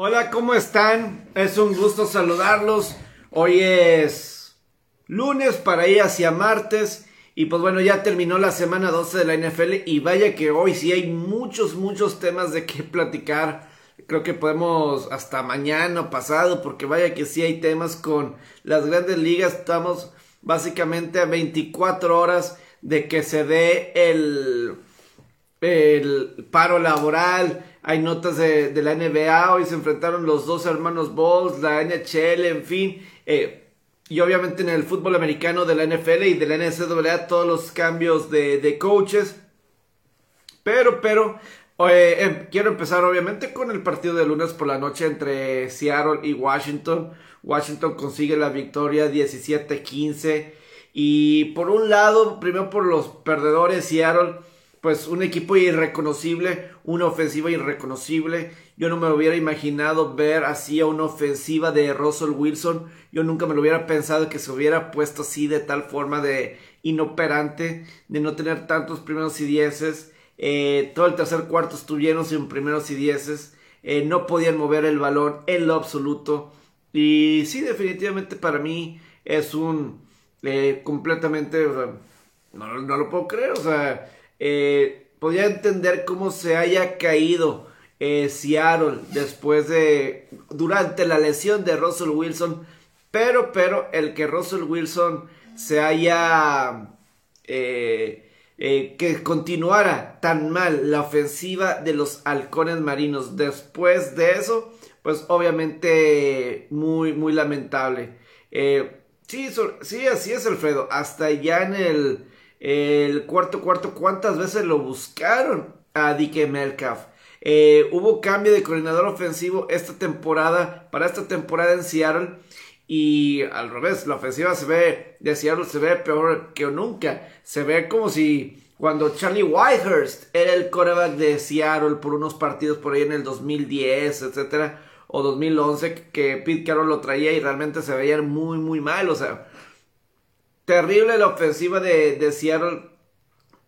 Hola, ¿cómo están? Es un gusto saludarlos. Hoy es lunes para ir hacia martes. Y pues bueno, ya terminó la semana 12 de la NFL y vaya que hoy sí hay muchos, muchos temas de qué platicar. Creo que podemos hasta mañana o pasado, porque vaya que sí hay temas con las grandes ligas. Estamos básicamente a 24 horas de que se dé el, el paro laboral hay notas de, la NBA, hoy se enfrentaron los dos hermanos Balls, la NHL, en fin. Eh, y obviamente en el fútbol americano de la NFL y de la NCAA todos los cambios de, coaches. Pero, pero, em, quiero empezar obviamente con el partido de lunes por la noche entre Seattle y Washington. Washington consigue la victoria 17-15. Y por un lado, primero por los perdedores, Seattle pues un equipo irreconocible, una ofensiva irreconocible. Yo no me hubiera imaginado ver así a una ofensiva de Russell Wilson. Yo nunca me lo hubiera pensado que se hubiera puesto así de tal forma de inoperante, de no tener tantos primeros y dieces. Eh, todo el tercer cuarto estuvieron sin primeros y dieces. Eh, no podían mover el balón en lo absoluto. Y sí, definitivamente para mí es un eh, completamente... no, no lo puedo creer, o sea eh, podía entender cómo se haya caído eh, Seattle después de, durante la lesión de Russell Wilson, pero, pero el que Russell Wilson se haya, eh, eh, que continuara tan mal la ofensiva de los halcones marinos después de eso, pues obviamente muy, muy lamentable. sí, sí, así es Alfredo, hasta ya en el el cuarto cuarto, ¿cuántas veces lo buscaron a Dike Metcalf? Eh, hubo cambio de coordinador ofensivo esta temporada, para esta temporada en Seattle. Y al revés, la ofensiva se ve, de Seattle se ve peor que nunca. Se ve como si cuando Charlie Whitehurst era el quarterback de Seattle por unos partidos por ahí en el 2010, etcétera, o 2011, que Pete Carroll lo traía y realmente se veía muy, muy mal. O sea, Terrible la ofensiva de, Seattle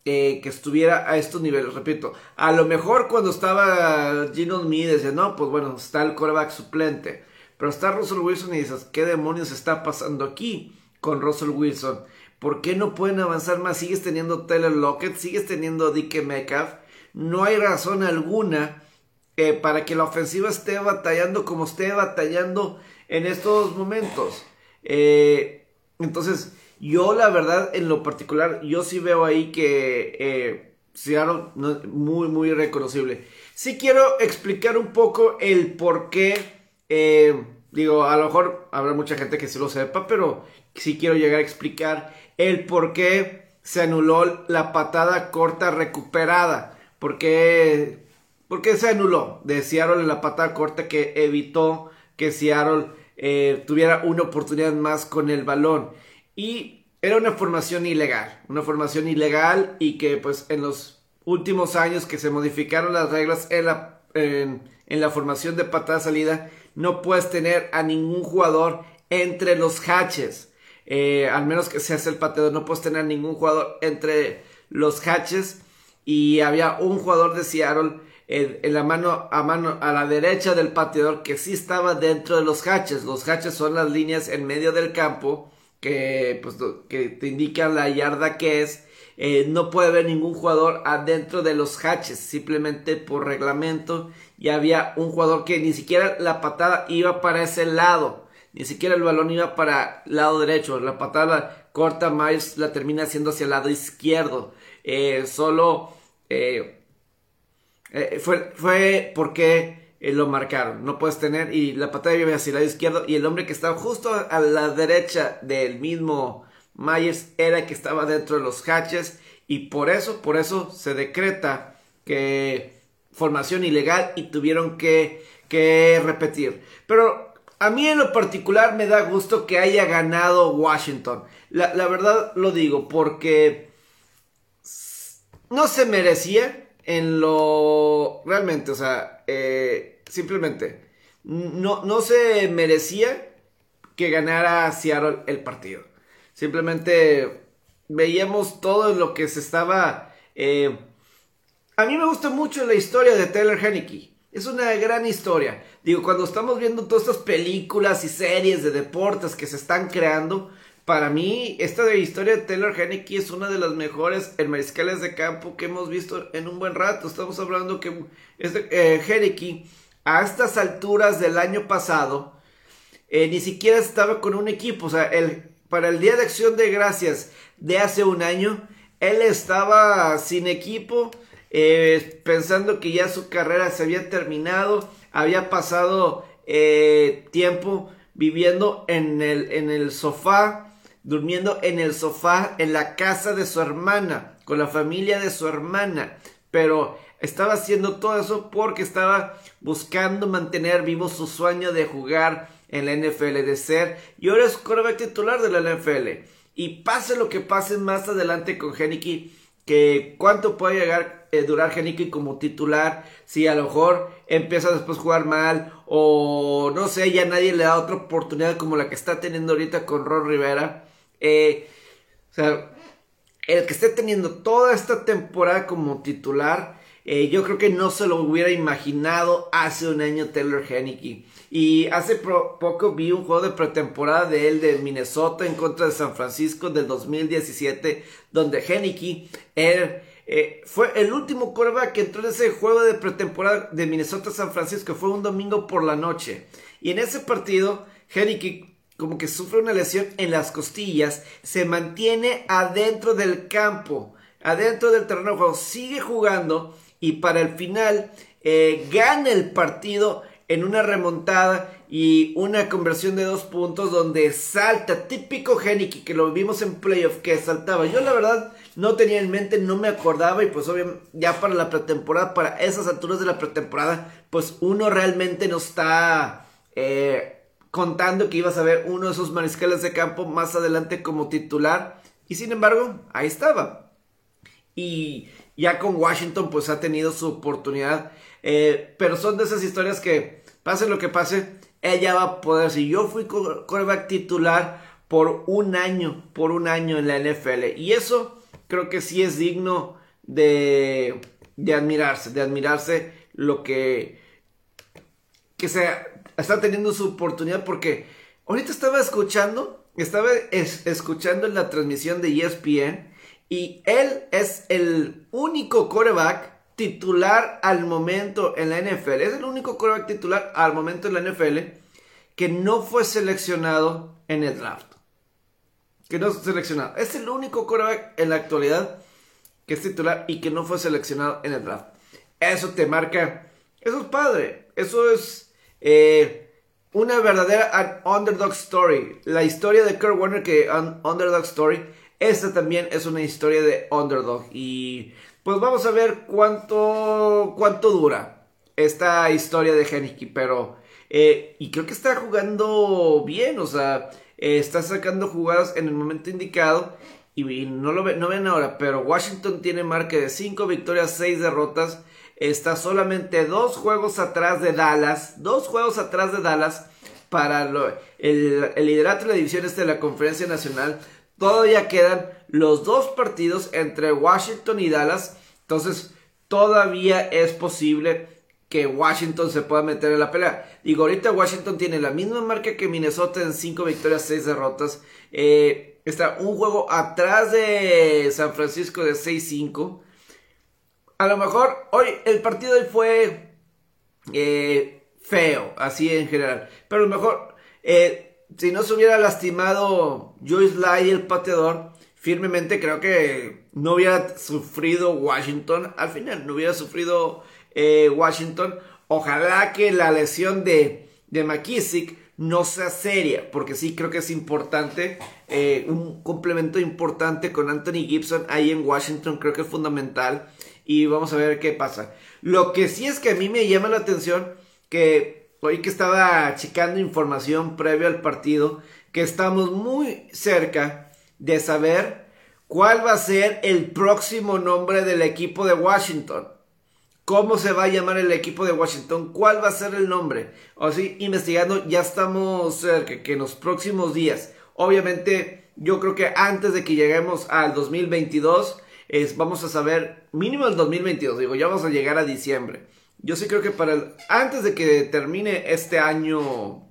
eh, que estuviera a estos niveles. Repito, a lo mejor cuando estaba Gino Smith decía, no, pues bueno, está el coreback suplente. Pero está Russell Wilson y dices, ¿qué demonios está pasando aquí con Russell Wilson? ¿Por qué no pueden avanzar más? Sigues teniendo Taylor Lockett, sigues teniendo Dike Metcalf. No hay razón alguna eh, para que la ofensiva esté batallando como esté batallando en estos momentos. Eh, entonces, yo, la verdad, en lo particular, yo sí veo ahí que eh, Seattle muy, muy reconocible. Sí quiero explicar un poco el por qué. Eh, digo, a lo mejor habrá mucha gente que sí lo sepa, pero sí quiero llegar a explicar el por qué se anuló la patada corta recuperada. ¿Por qué, se anuló de Seattle la patada corta que evitó que Seattle eh, tuviera una oportunidad más con el balón? Y era una formación ilegal, una formación ilegal y que pues en los últimos años que se modificaron las reglas en la, en, la formación de patada salida, no puedes tener a ningún jugador entre los hatches. Eh, al menos que seas el pateador, no puedes tener a ningún jugador entre los hatches. Y había un jugador de Seattle en, en, la mano a mano a la derecha del pateador que sí estaba dentro de los hatches. Los hatches son las líneas en medio del campo que, pues, que te indican la yarda que es. Eh, no puede haber ningún jugador adentro de los hatches, simplemente por reglamento. Y había un jugador que ni siquiera la patada iba para ese lado, ni siquiera el balón iba para el lado derecho. La patada corta, Miles la termina haciendo hacia el lado izquierdo. Eh, solo eh, fue, fue porque eh, lo marcaron. No puedes tener. Y la patada iba hacia el lado izquierdo. Y el hombre que estaba justo a la derecha del mismo Myers era el que estaba dentro de los hatches. Y por eso, por eso se decreta que formación ilegal y tuvieron que, que repetir. Pero a mí en lo particular me da gusto que haya ganado Washington. La, la verdad lo digo porque no se merecía en lo realmente, o sea, eh, simplemente no, no se merecía que ganara Seattle el partido. Simplemente veíamos todo lo que se estaba... Eh, a mí me gusta mucho la historia de Taylor Henneke. es una gran historia. Digo, cuando estamos viendo todas estas películas y series de deportes que se están creando, para mí esta historia de Taylor Henneke es una de las mejores mariscales de campo que hemos visto en un buen rato. Estamos hablando que este, a estas alturas del año pasado eh, ni siquiera estaba con un equipo. O sea, el, para el Día de Acción de Gracias de hace un año, él estaba sin equipo eh, pensando que ya su carrera se había terminado, había pasado tiempo viviendo en el, en el sofá, durmiendo en el sofá en la casa de su hermana, con la familia de su hermana, pero estaba haciendo todo eso porque estaba buscando mantener vivo su sueño de jugar en la NFL, de ser, y ahora es quarterback titular de la NFL. Y pase lo que pase más adelante con Henneke, que cuánto puede llegar eh, durar Henneke como titular si a lo mejor empieza después a jugar mal o no sé, ya nadie le da otra oportunidad como la que está teniendo ahorita con Ron Rivera. Eh, o sea, el que esté teniendo toda esta temporada como titular, eh, yo creo que no se lo hubiera imaginado hace un año Taylor Henneke. Y hace poco vi un juego de pretemporada de él de Minnesota en contra de San Francisco del 2017, donde Henneke eh, fue el último quarterback que entró en ese juego de pretemporada de Minnesota-San Francisco. Fue un domingo por la noche. Y en ese partido, Henneke como que sufre una lesión en las costillas, se mantiene adentro del campo, adentro del terreno de juego, sigue jugando y para el final eh, gana el partido en una remontada y una conversión de dos puntos donde salta, típico Geniki que lo vimos en playoff, que saltaba. Yo la verdad no tenía en mente, no me acordaba y pues obviamente ya para la pretemporada, para esas alturas de la pretemporada, pues uno realmente no está eh, contando que ibas a ver uno de esos mariscales de campo más adelante como titular y sin embargo ahí estaba. Y ya con Washington pues ha tenido su oportunidad, eh, pero son de esas historias que pase lo que pase, ella va a poder. Si yo fui quarterback titular por un año, por un año en la NFL. Y eso creo que sí es digno de, de admirarse, de admirarse lo que, que se está teniendo su oportunidad. Porque ahorita estaba escuchando, estaba escuchando en la transmisión de ESPN. Y él es el único quarterback titular al momento en la NFL. Es el único quarterback titular al momento en la NFL que no fue seleccionado en el draft. Que no fue seleccionado. Es el único quarterback en la actualidad que es titular y que no fue seleccionado en el draft. Eso te marca. Eso es padre. Eso es eh, una verdadera underdog story. La historia de Kurt Warner que underdog story. Esta también es una historia de underdog. Y pues vamos a ver cuánto, cuánto dura esta historia de Henneke, pero... Eh, y creo que está jugando bien, o sea, eh, está sacando jugadas en el momento indicado. Y, no lo no ven ahora, pero Washington tiene marca de 5 victorias, 6 derrotas. Está solamente dos juegos atrás de Dallas. Dos juegos atrás de Dallas para el, el liderato de la división este de la conferencia nacional. Todavía quedan los dos partidos entre Washington y Dallas. Entonces, todavía es posible que Washington se pueda meter en la pelea. Digo, ahorita Washington tiene la misma marca que Minnesota en 5 victorias, 6 derrotas. Eh, está un juego atrás de San Francisco de 6-5. A lo mejor hoy el partido hoy fue eh, feo, así en general. Pero a lo mejor eh, si no se hubiera lastimado Joyce Lai, el pateador, firmemente creo que no hubiera sufrido Washington. Al final, no hubiera sufrido eh, Washington. Ojalá que la lesión de, de McKissick no sea seria, porque sí creo que es importante, eh, un complemento importante con Anthony Gibson ahí en Washington, creo que es fundamental. Y vamos a ver qué pasa. Lo que sí es que a mí me llama la atención que hoy que estaba checando información previo al partido, que estamos muy cerca de saber cuál va a ser el próximo nombre del equipo de Washington. ¿Cómo se va a llamar el equipo de Washington? ¿Cuál va a ser el nombre? O sí, investigando, ya estamos cerca, que en los próximos días. Obviamente, yo creo que antes de que lleguemos al 2022, vamos a saber, mínimo el 2022, digo, ya vamos a llegar a diciembre. yo sí creo que para el, antes de que termine este año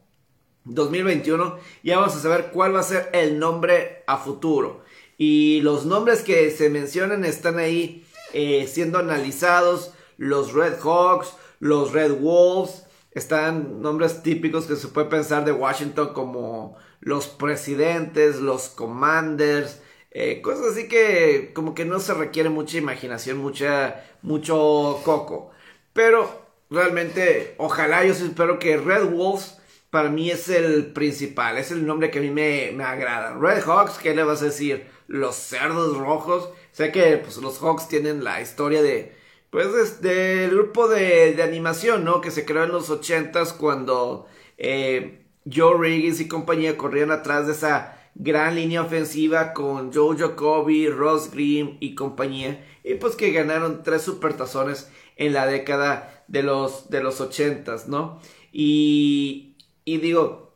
2021, ya vamos a saber cuál va a ser el nombre a futuro. Y los nombres que se mencionan están ahí eh, siendo analizados. Los Red Hawks, los Red Wolves, están nombres típicos que se puede pensar de Washington como los presidentes, los commanders, eh, cosas así que como que no se requiere mucha imaginación, mucha, mucho coco. Pero realmente, ojalá, yo espero que Red Wolves para mí es el principal, es el nombre que a mí me, me agrada. Red Hawks, ¿qué le vas a decir? Los cerdos rojos. Sé que pues, los Hawks tienen la historia de, pues, del grupo de, de, animación, ¿no? Que se creó en los ochentas cuando eh, Joe Riggins y compañía corrían atrás de esa gran línea ofensiva con Joe Jacoby, Ross Green y compañía. Y pues que ganaron tres supertazones en la década de los, de los ochentas, ¿no? Y, y digo,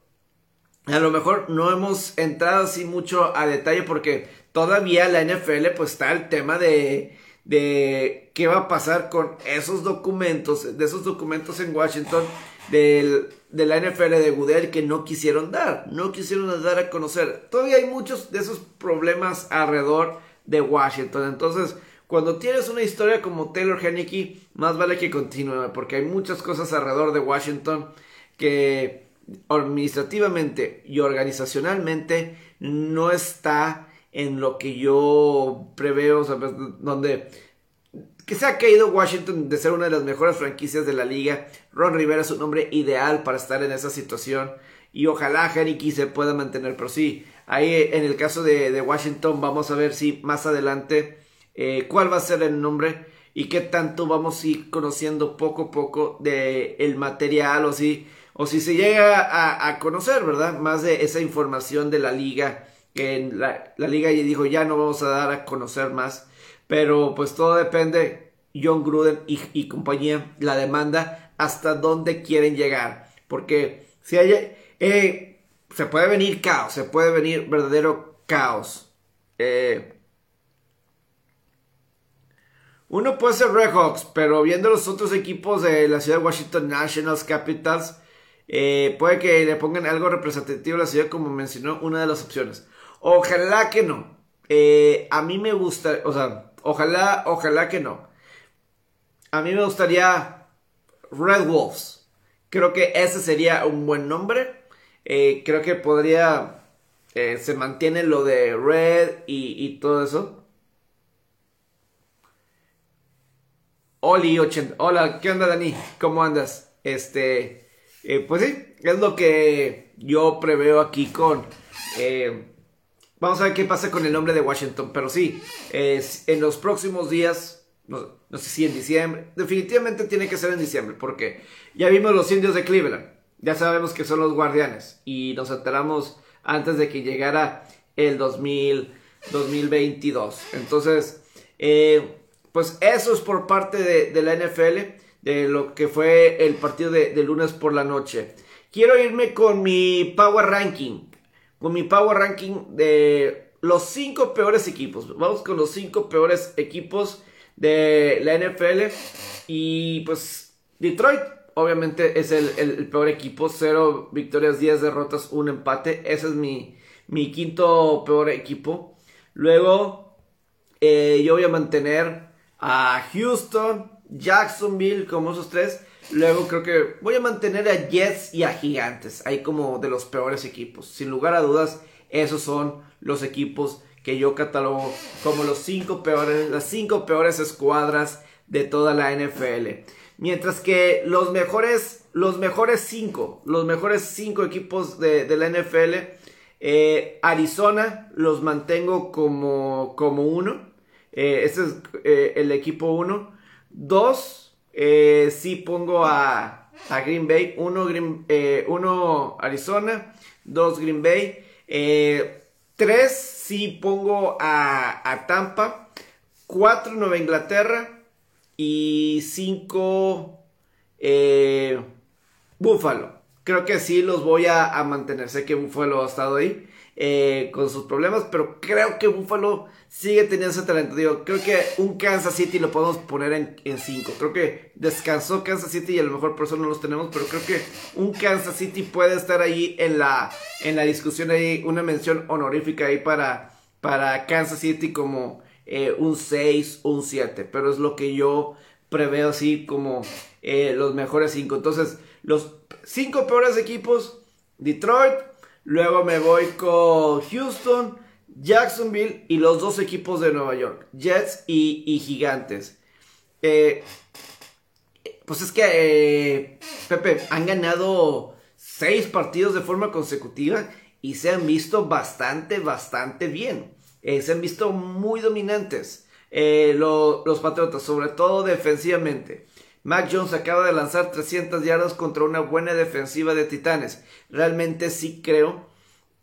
a lo mejor no hemos entrado así mucho a detalle porque todavía la NFL pues está el tema de, de qué va a pasar con esos documentos, de esos documentos en Washington del, de la NFL de Goodell que no quisieron dar, no quisieron dar a conocer. Todavía hay muchos de esos problemas alrededor de Washington. Entonces, cuando tienes una historia como Taylor Henneke, más vale que continúe, porque hay muchas cosas alrededor de Washington que administrativamente y organizacionalmente no está en lo que yo preveo, ¿sabes? donde que se ha caído Washington de ser una de las mejores franquicias de la liga. Ron Rivera es un hombre ideal para estar en esa situación. Y ojalá Henrique se pueda mantener. Pero sí, ahí en el caso de, Washington vamos a ver si más adelante eh, cuál va a ser el nombre y qué tanto vamos a ir conociendo poco a poco de el material o si, o si se llega a, conocer, ¿verdad? Más de esa información de la liga. Que la, la liga ya dijo ya no vamos a dar a conocer más pero pues todo depende, John Gruden y, compañía, la demanda, hasta dónde quieren llegar. Porque si hay, eh, se puede venir caos, se puede venir verdadero caos. Eh, uno puede ser Red Hawks, pero viendo los otros equipos de la ciudad de Washington Nationals, Capitals, eh, puede que le pongan algo representativo a la ciudad, como mencionó una de las opciones. Ojalá que no. a mí me gusta, o sea, Ojalá, ojalá que no. A mí me gustaría Red Wolves. Creo que ese sería un buen nombre. Eh, creo que podría... Eh, se mantiene lo de Red y, todo eso. Oli 80. Hola, ¿qué onda Dani? ¿Cómo andas? Este... Eh, pues sí, es lo que yo preveo aquí con... Vamos a ver qué pasa con el nombre de Washington. Pero sí, es, en los próximos días, no, sé si en diciembre, definitivamente tiene que ser en diciembre, porque ya vimos los indios de Cleveland. Ya sabemos que son los guardianes. Y nos enteramos antes de que llegara el 2022. Entonces, eh, pues eso es por parte de, la NFL, de lo que fue el partido de, de lunes por la noche. Quiero irme con mi Power Ranking con mi Power Ranking de los 5 peores equipos. Vamos con los 5 peores equipos de la NFL. Y pues Detroit, obviamente, es el, peor equipo. 0 victorias, 10 derrotas, 1 empate. Ese es mi, mi quinto peor equipo. Luego, eh, yo voy a mantener a Houston, Jacksonville como esos tres. Luego creo que voy a mantener a Jets y a Gigantes, ahí como de los peores equipos. Sin lugar a dudas, esos son los equipos que yo catalogo como los cinco peores, las cinco peores escuadras de toda la NFL. Mientras que los mejores, los mejores cinco, los mejores cinco equipos de, la NFL, eh, Arizona los mantengo como, como uno. Eh, este es eh, el equipo uno. Dos, eh, sí pongo a, Green Bay. Uno, Green, eh, uno Arizona. Dos Green Bay. Eh, tres sí pongo a, Tampa. Cuatro Nueva Inglaterra. Y cinco Buffalo. Creo que sí los voy a, mantener. Sé que Buffalo ha estado ahí. eh, con sus problemas, pero creo que Buffalo sigue teniendo ese talento. Digo, creo que un Kansas City lo podemos poner en 5. Creo que descansó Kansas City y a lo mejor por eso no los tenemos, pero creo que un Kansas City puede estar ahí en la, en la discusión, ahí, una mención honorífica ahí para, para Kansas City como eh, un 6 o un 7, pero es lo que yo preveo así como eh, los mejores 5. Entonces, los 5 peores equipos, Detroit, Luego me voy con Houston, Jacksonville y los dos equipos de Nueva York, Jets y, Gigantes. Eh, pues es que, eh, Pepe, han ganado seis partidos de forma consecutiva y se han visto bastante, bastante bien. Eh, se han visto muy dominantes los Patriotas, sobre todo defensivamente. Mac Jones acaba de lanzar 300 yardas contra una buena defensiva de Titanes. Realmente sí creo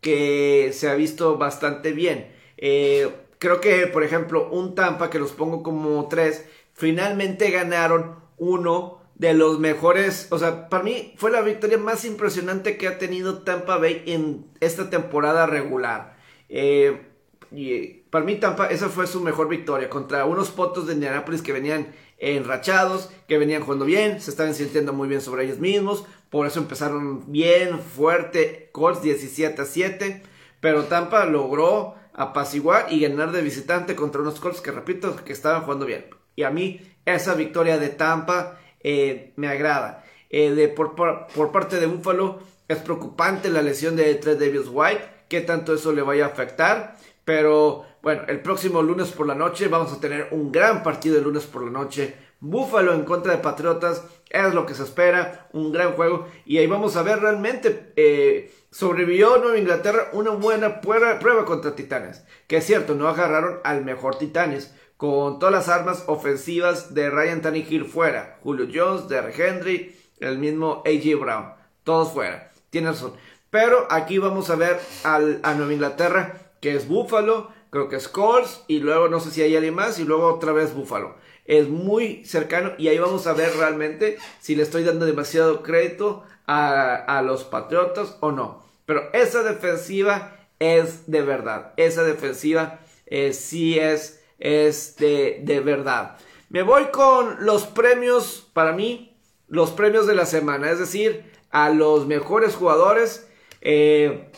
que se ha visto bastante bien. Eh, creo que, por ejemplo, un Tampa, que los pongo como tres, finalmente ganaron uno de los mejores, o sea, para mí fue la victoria más impresionante que ha tenido Tampa Bay en esta temporada regular. Eh, y eh, para mí Tampa, esa fue su mejor victoria contra unos potos de Indianapolis que venían enrachados, que venían jugando bien, se estaban sintiendo muy bien sobre ellos mismos, por eso empezaron bien fuerte, Colts 17 a 7, pero Tampa logró apaciguar y ganar de visitante contra unos Colts que repito que estaban jugando bien. Y a mí esa victoria de Tampa eh, me agrada. Eh, de, por, por, parte de Buffalo es preocupante la lesión de Trey Davis White, que tanto eso le vaya a afectar, pero bueno, el próximo lunes por la noche vamos a tener un gran partido el lunes por la noche. Búfalo en contra de Patriotas, es lo que se espera, un gran juego. Y ahí vamos a ver realmente, eh, sobrevivió Nueva Inglaterra una buena prueba, contra Titanes. Que es cierto, no agarraron al mejor Titanes, con todas las armas ofensivas de Ryan Tannehill fuera. Julio Jones, Derrick Henry, el mismo AJ Brown, todos fuera. Tiene razón. Pero aquí vamos a ver al, a Nueva Inglaterra, que es Búfalo creo que es Colts y luego no sé si hay alguien más y luego otra vez Buffalo. Es muy cercano y ahí vamos a ver realmente si le estoy dando demasiado crédito a, los Patriotas o no. Pero esa defensiva es de verdad. Esa defensiva eh, sí es, de verdad. Me voy con los premios para mí, los premios de la semana, es decir, a los mejores jugadores. Eh,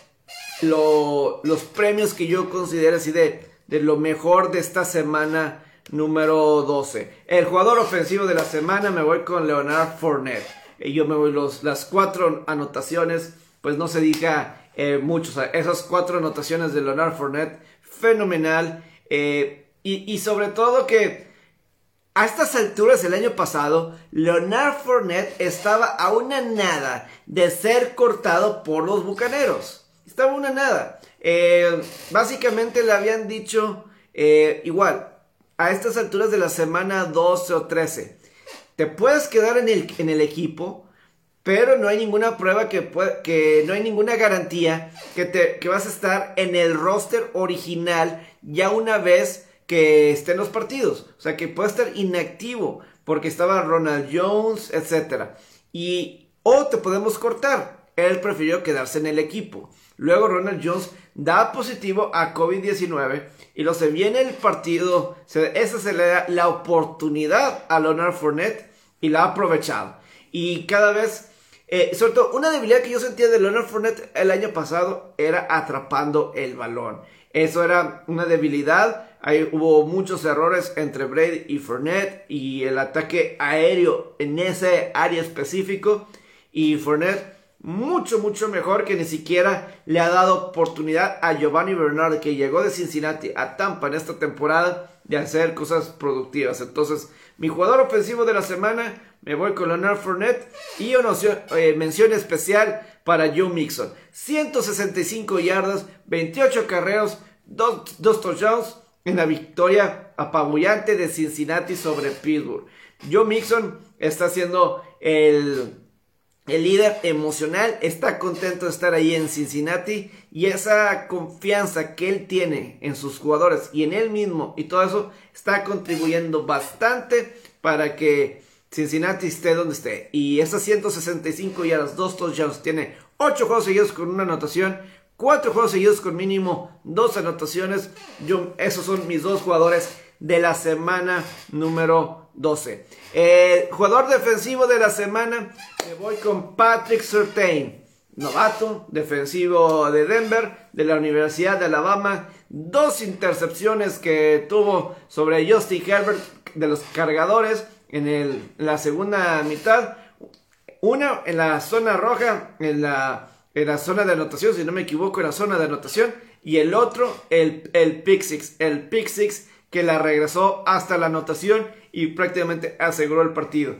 los premios que yo considero así de, de lo mejor de esta semana número 12. El jugador ofensivo de la semana me voy con Leonard Fournette. Y yo me voy los, las cuatro anotaciones, pues no se diga eh, mucho. esas cuatro anotaciones de Leonard Fournette, fenomenal. Eh, y, y, sobre todo que a estas alturas el año pasado, Leonard Fournette estaba a una nada de ser cortado por los bucaneros. Estaba una nada. Eh, básicamente le habían dicho eh, igual, a estas alturas de la semana 12 o 13, te puedes quedar en el, en el equipo, pero no hay ninguna prueba que, que no hay ninguna garantía que, te, que vas a estar en el roster original ya una vez que estén los partidos. O sea, que puede estar inactivo porque estaba Ronald Jones, etc. Y, o te podemos cortar. Él prefirió quedarse en el equipo. Luego Ronald Jones da positivo a COVID-19 y lo se viene el partido. esa se le da la oportunidad a Leonard Fournette y la ha aprovechado. Y cada vez, eh, sobre todo, una debilidad que yo sentía de Leonard Fournette el año pasado era atrapando el balón. Eso era una debilidad. Ahí hubo muchos errores entre Brady y Fournette y el ataque aéreo en ese área específico. Y Fournette mucho, mucho mejor que ni siquiera le ha dado oportunidad a Giovanni Bernard, que llegó de Cincinnati a Tampa en esta temporada, de hacer cosas productivas. Entonces, mi jugador ofensivo de la semana, me voy con Leonard Fournette y una eh, mención especial para Joe Mixon. 165 yardas, 28 carreros, 2 touchdowns en la victoria apabullante de Cincinnati sobre Pittsburgh. Joe Mixon está haciendo el el líder emocional está contento de estar ahí en Cincinnati y esa confianza que él tiene en sus jugadores y en él mismo y todo eso está contribuyendo bastante para que Cincinnati esté donde esté. Y esas 165 yardas, dos touchdowns, tiene 8 juegos seguidos con una anotación, cuatro juegos seguidos con mínimo dos anotaciones. Yo, esos son mis dos jugadores de la semana número 12. Eh, jugador defensivo de la semana, me voy con Patrick Surtain, novato, defensivo de Denver, de la Universidad de Alabama. Dos intercepciones que tuvo sobre Justin Herbert de los cargadores en, la segunda mitad. Una en la zona roja, en la, en la zona de anotación, si no me equivoco, en la zona de anotación. Y el otro, el, el pick six. El pick six que la regresó hasta la anotación y prácticamente aseguró el partido.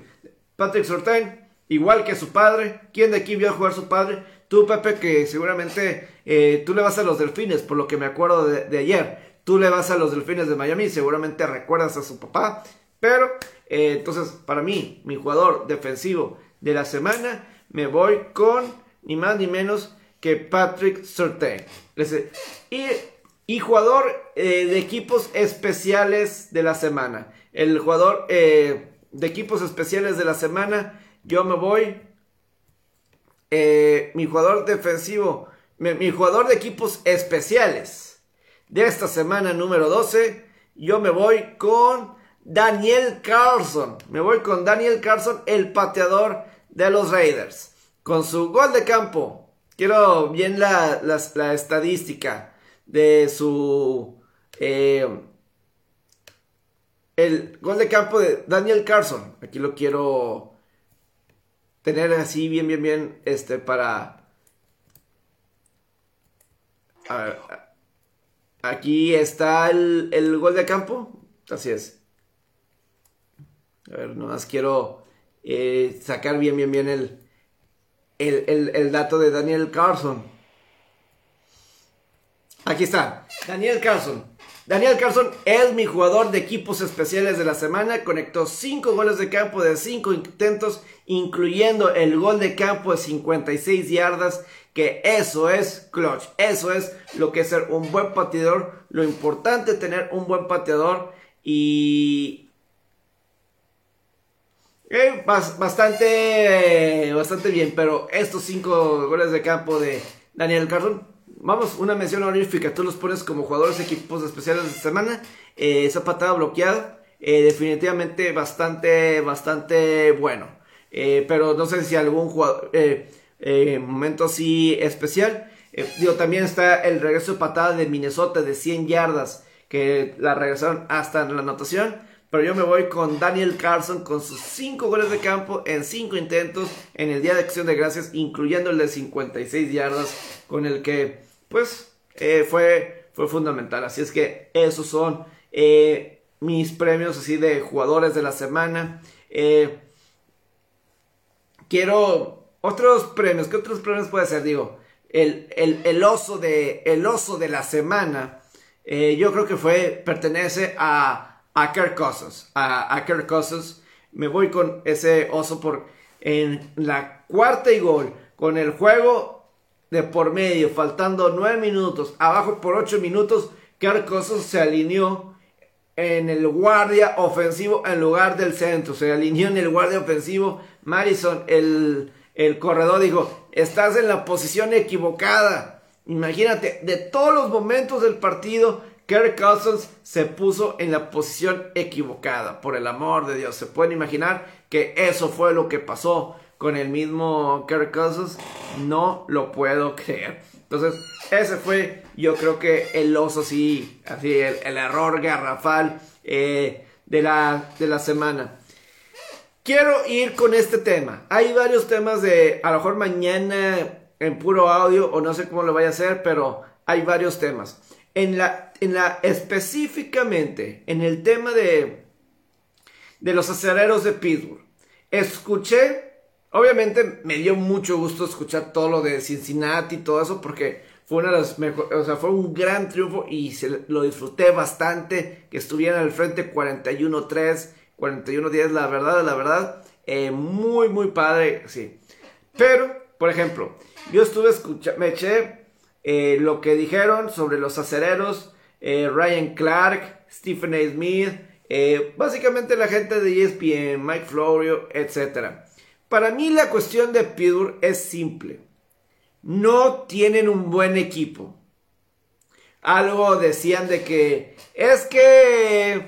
Patrick Surtain, igual que su padre. ¿Quién de aquí vio a su padre? Tú, Pepe, que seguramente eh, tú le vas a los delfines, por lo que me acuerdo de, ayer. Tú le vas a los delfines de Miami, seguramente recuerdas a su papá. Pero, eh, entonces, para mí, mi jugador defensivo de la semana, me voy con ni más ni menos que Patrick Surtain. Y, y jugador eh, de equipos especiales de la semana el jugador eh, de equipos especiales de la semana, yo me voy. Eh, mi jugador defensivo, mi, jugador de equipos especiales de esta semana número 12, yo me voy con Daniel Carlson. Me voy con Daniel Carlson, el pateador de los Raiders. Con su gol de campo. Quiero bien la, estadística de su... Eh, el gol de campo de Daniel Carson. Aquí lo quiero tener así bien, bien, bien, este, para... Ver, aquí está el, gol de campo. Así es. A ver, nomás quiero eh, sacar bien, bien, bien el, el, el dato de Daniel Carson. Aquí está. Daniel Carson. Daniel Carson es mi jugador de equipos especiales de la semana. Conectó 5 goles de campo de 5 intentos, incluyendo el gol de campo de 56 yardas. Que eso es clutch. Eso es lo que es ser un buen pateador. Lo importante es tener un buen pateador. Y. Eh, bastante, bastante bien. Pero estos 5 goles de campo de Daniel Carson Vamos, una mención honorífica. Tú los pones como jugadores de equipos especiales de semana. Eh, esa patada bloqueada, eh, definitivamente bastante, bastante bueno. Eh, pero no sé si algún jugador, momento así especial. digo, también está el regreso de patada de Minnesota de 100 yardas, que la regresaron hasta la anotación. Pero yo me voy con Daniel Carlson con sus 5 goles de campo en 5 intentos en el Día de Acción de Gracias, incluyendo el de 56 yardas, con el que pues eh, fue, fue fundamental. Así es que esos son eh, mis premios así de jugadores de la semana. Eh, quiero otros premios. ¿Qué otros premios puede ser? Digo, el, el, oso, de, el oso de la semana. yo creo que fue, pertenece a, a Kirk Cousins. A, a Kirk. Me voy con ese oso por en la cuarta y gol. Con el juego de por medio, faltando 9 minutos, abajo por 8 minutos, Carcoso se alineó en el guardia ofensivo en lugar del centro. Se alineó en el guardia ofensivo. Madison, el, el corredor, dijo, estás en la posición equivocada. Imagínate, de todos los momentos del partido, Kirk Cousins se puso en la posición equivocada. Por el amor de Dios, se pueden imaginar que eso fue lo que pasó con el mismo Kirk no lo puedo creer. Entonces, ese fue, yo creo que el oso, sí, así, el, error garrafal eh, de, la, de la semana. Quiero ir con este tema. Hay varios temas de, a lo mejor mañana en puro audio, o no sé cómo lo vaya a hacer, pero hay varios temas. En la, en la, específicamente, en el tema de, de los acereros de Pittsburgh, escuché Obviamente me dio mucho gusto escuchar todo lo de Cincinnati y todo eso porque fue una de las mejores, o sea, fue un gran triunfo y se lo disfruté bastante que estuvieran al frente 41-3, 41-10, la verdad, la verdad, eh, muy, muy padre, sí. Pero, por ejemplo, yo estuve escuchando, me eché eh, lo que dijeron sobre los acereros, eh, Ryan Clark, Stephen A. Smith, básicamente la gente de ESPN, Mike Florio, etcétera. Para mí la cuestión de Pittsburgh es simple. no tienen un buen equipo. Algo decían de que es que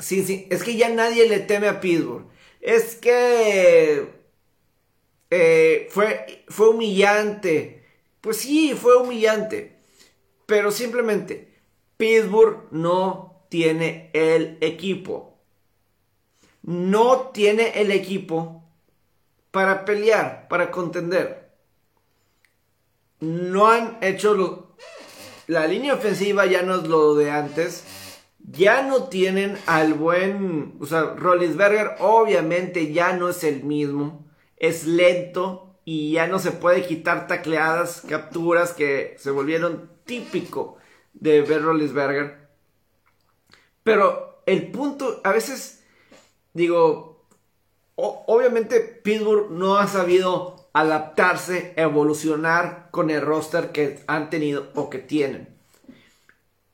sí, sí, es que ya nadie le teme a Pittsburgh. Es que eh, fue, fue humillante. Pues sí, fue humillante. Pero simplemente, Pittsburgh no tiene el equipo. No tiene el equipo para pelear, para contender. No han hecho la línea ofensiva ya no es lo de antes. Ya no tienen al buen, o sea, Rollinsberger obviamente ya no es el mismo. Es lento y ya no se puede quitar tacleadas, capturas que se volvieron típico de ver Rollinsberger. Pero el punto, a veces digo, obviamente Pittsburgh no ha sabido adaptarse, evolucionar con el roster que han tenido o que tienen.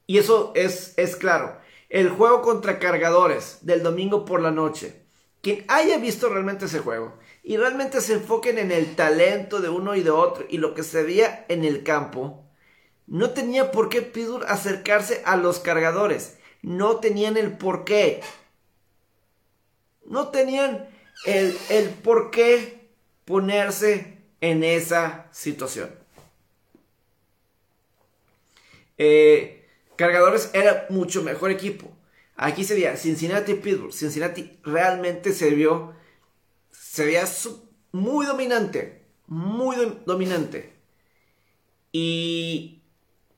Y eso es, es claro. El juego contra cargadores del domingo por la noche. Quien haya visto realmente ese juego y realmente se enfoquen en el talento de uno y de otro y lo que se veía en el campo, no tenía por qué Pittsburgh acercarse a los cargadores. No tenían el por qué. No tenían el, el por qué ponerse en esa situación. Eh, cargadores era mucho mejor equipo. Aquí se veía Cincinnati Pittsburgh. Cincinnati realmente se vio, se veía muy dominante, muy dominante. Y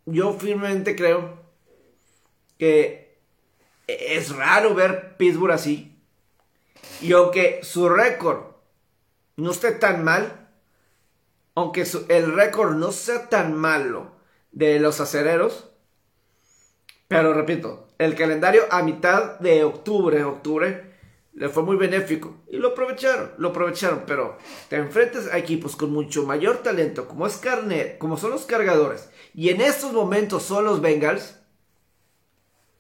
yo firmemente creo que es raro ver Pittsburgh así. Y aunque su récord no esté tan mal, aunque el récord no sea tan malo de los acereros, pero repito, el calendario a mitad de octubre, octubre, le fue muy benéfico y lo aprovecharon, lo aprovecharon, pero te enfrentas a equipos con mucho mayor talento como es Carnet, como son los cargadores y en estos momentos son los Bengals,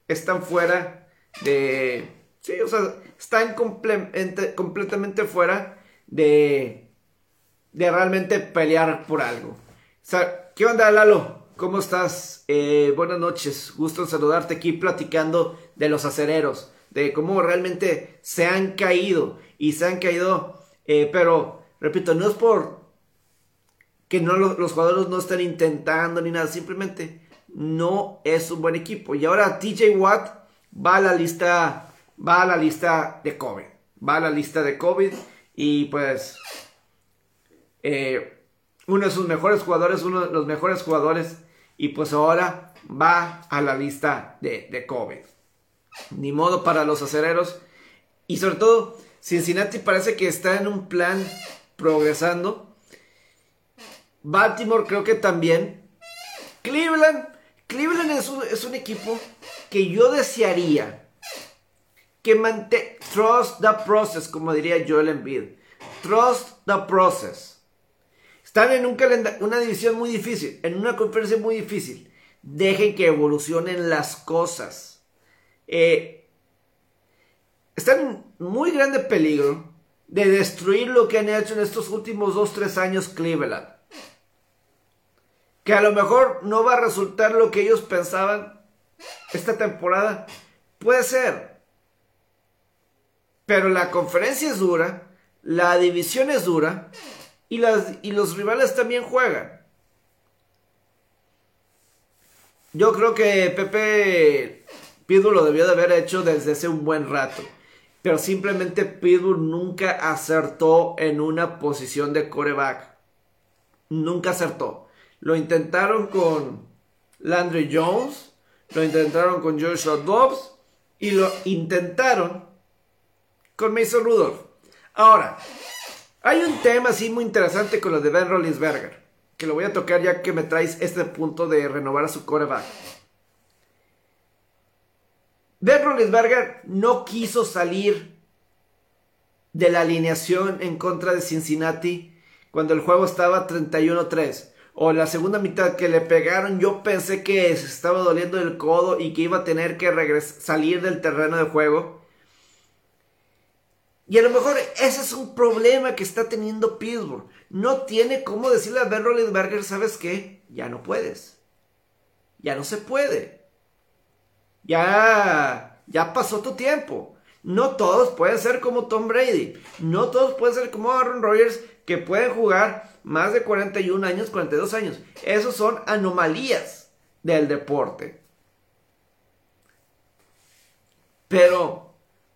están fuera de Sí, o sea, están completamente fuera de, de realmente pelear por algo. O sea, ¿qué onda, Lalo? ¿Cómo estás? Eh, buenas noches, gusto en saludarte aquí platicando de los acereros, de cómo realmente se han caído y se han caído, eh, pero repito, no es por que no los, jugadores no estén intentando ni nada, simplemente no es un buen equipo. Y ahora TJ Watt va a la lista va a la lista de COVID. Va a la lista de COVID y pues eh, uno de sus mejores jugadores, uno de los mejores jugadores y pues ahora va a la lista de, COVID. Ni modo para los acereros y sobre todo Cincinnati parece que está en un plan progresando. Baltimore creo que también. Cleveland, Cleveland es un equipo que yo desearía que mante trust the process, como diría Joel Embiid. Trust the process. Están en un una división muy difícil, en una conferencia muy difícil. Dejen que evolucionen las cosas. Eh, están en muy grande peligro de destruir lo que han hecho en estos últimos 2-3 años Cleveland. Que a lo mejor no va a resultar lo que ellos pensaban esta temporada. Puede ser. Pero la conferencia es dura, la división es dura y, las, y los rivales también juegan. Yo creo que Pepe Pitbull lo debió de haber hecho desde hace un buen rato. Pero simplemente Pitbull nunca acertó en una posición de coreback. Nunca acertó. Lo intentaron con Landry Jones, lo intentaron con Joshua Dobbs y lo intentaron con Mason Rudolph. Ahora, hay un tema así muy interesante con lo de Ben Roethlisberger, que lo voy a tocar ya que me traes este punto de renovar a su coreback. Ben Roethlisberger no quiso salir de la alineación en contra de Cincinnati cuando el juego estaba 31-3 o la segunda mitad que le pegaron, yo pensé que se estaba doliendo el codo y que iba a tener que salir del terreno de juego Y a lo mejor ese es un problema que está teniendo Pittsburgh. No tiene cómo decirle a Ben Roethlisberger, ¿sabes qué? Ya no puedes. Ya no se puede. Ya, ya pasó tu tiempo. No todos pueden ser como Tom Brady. No todos pueden ser como Aaron Rodgers que pueden jugar más de 41 años, 42 años. Esos son anomalías del deporte. Pero,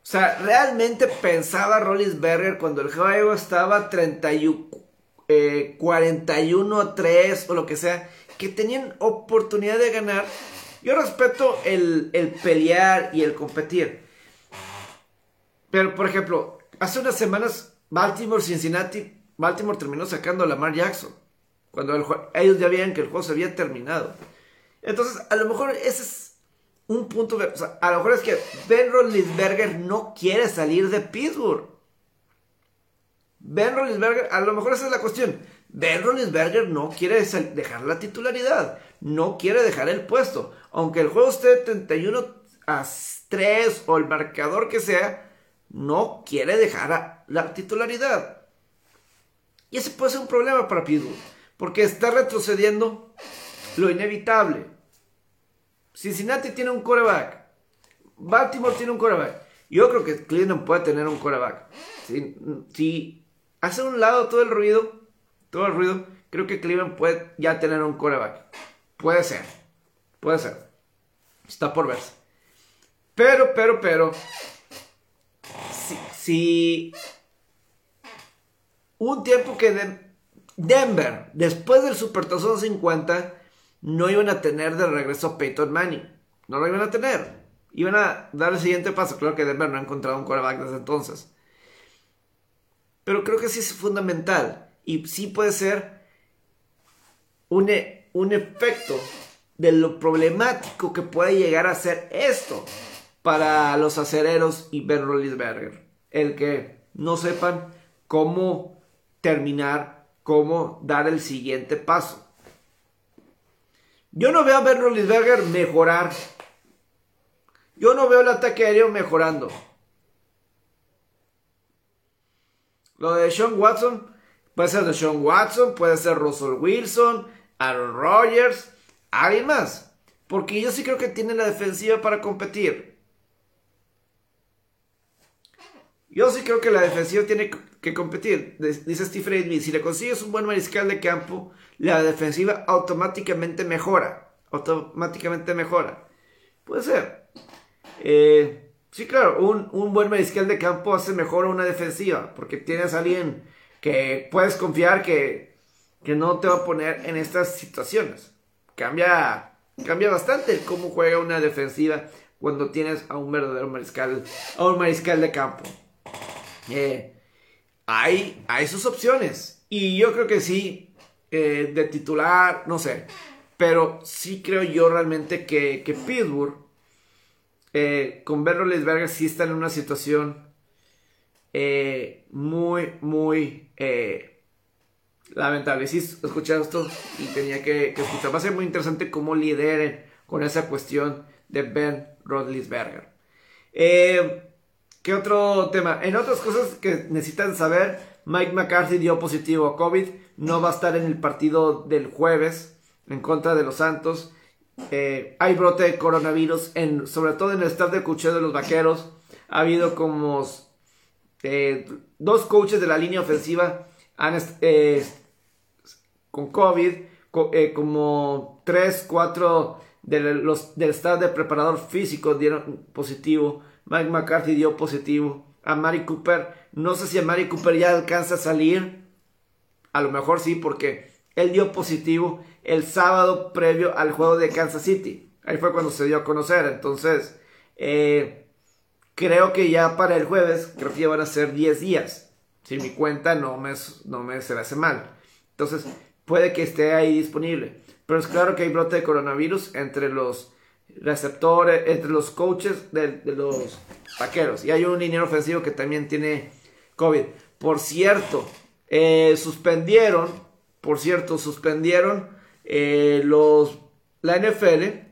o sea, realmente pensaba Rollinsberger cuando el juego estaba 31, 41 a 3 o lo que sea, que tenían oportunidad de ganar. Yo respeto el, el pelear y el competir. Pero, por ejemplo, hace unas semanas, Baltimore, Cincinnati, Baltimore terminó sacando a Lamar Jackson. Cuando ellos ya veían que el juego se había terminado. Entonces, a lo mejor ese es un punto. A lo mejor es que Ben Roethlisberger no quiere salir de Pittsburgh. Ben Roethlisberger, a lo mejor esa es la cuestión. Ben Roethlisberger no quiere dejar la titularidad. No quiere dejar el puesto. Aunque el juego esté 31 a 3 o el marcador que sea, no quiere dejar la titularidad. Y ese puede ser un problema para Pittsburgh, porque está retrocediendo lo inevitable. Cincinnati tiene un coreback, Baltimore tiene un coreback. Yo creo que Cleveland puede tener un coreback. Si, hace un lado todo el ruido, todo el ruido, creo que Cleveland puede ya tener un coreback. Puede ser, puede ser. Está por verse. Pero, pero, pero, si, un tiempo que Denver, después del Supertazón 50, no iban a tener de regreso Peyton Manning. No lo iban a tener. Iban a dar el siguiente paso. Claro que Denver no ha encontrado un quarterback desde entonces. Pero creo que sí es fundamental. Y sí puede ser un, e, un efecto de lo problemático que puede llegar a ser esto para los acereros y Ben Roethlisberger. El que no sepan cómo terminar, cómo dar el siguiente paso. Yo no veo a Ben Roethlisberger mejorar. Yo no veo el ataque aéreo mejorando. Lo de Sean Watson puede ser de Sean Watson, puede ser Russell Wilson, Aaron Rodgers, alguien más. Porque yo sí creo que tiene la defensiva para competir. Yo sí creo que la defensiva tiene que competir. Dice Steve Smith, si le consigues un buen mariscal de campo, la defensiva automáticamente mejora. Automáticamente mejora. Puede ser. Eh, sí, claro, un, buen mariscal de campo hace mejor una defensiva, porque tienes a alguien que puedes confiar que, que no te va a poner en estas situaciones. Cambia, cambia bastante cómo juega una defensiva cuando tienes a un verdadero mariscal, a un mariscal de campo. Eh, hay, hay sus opciones. Y yo creo que sí, eh, de titular, no sé. Pero sí creo yo realmente que, que Pittsburgh, eh, con Ben Roethlisberger, sí está en una situación muy, muy lamentable. Sí, escuché esto y tenía que, escuchar. Va a ser muy interesante cómo lideren con esa cuestión de Ben Roethlisberger. Eh, ¿Qué otro tema? En otras cosas que necesitan saber, Mike McCarthy dio positivo a COVID, no va a estar en el partido del jueves en contra de los Santos. Eh, hay brote de coronavirus, en, sobre todo en el staff de cocheo de los Vaqueros. Ha habido como eh, dos coaches de la línea ofensiva eh, con COVID, como tres, cuatro de los, del staff de preparador físico dieron positivo. Mike McCarthy dio positivo. A Mari Cooper, no sé si a Mari Cooper ya alcanza a salir. A lo mejor sí, porque él dio positivo el sábado previo al juego de Kansas City. Ahí fue cuando se dio a conocer. Entonces, eh, creo que ya para el jueves, creo que ya van a ser 10 días. Si mi cuenta no me, no me se hace mal. Entonces, puede que esté ahí disponible. Pero es claro que hay brote de coronavirus entre los receptores, entre los coaches de, los vaqueros. Y hay un liniero ofensivo que también tiene COVID. Por cierto, eh, suspendieron, por cierto, suspendieron eh, los, la NFL.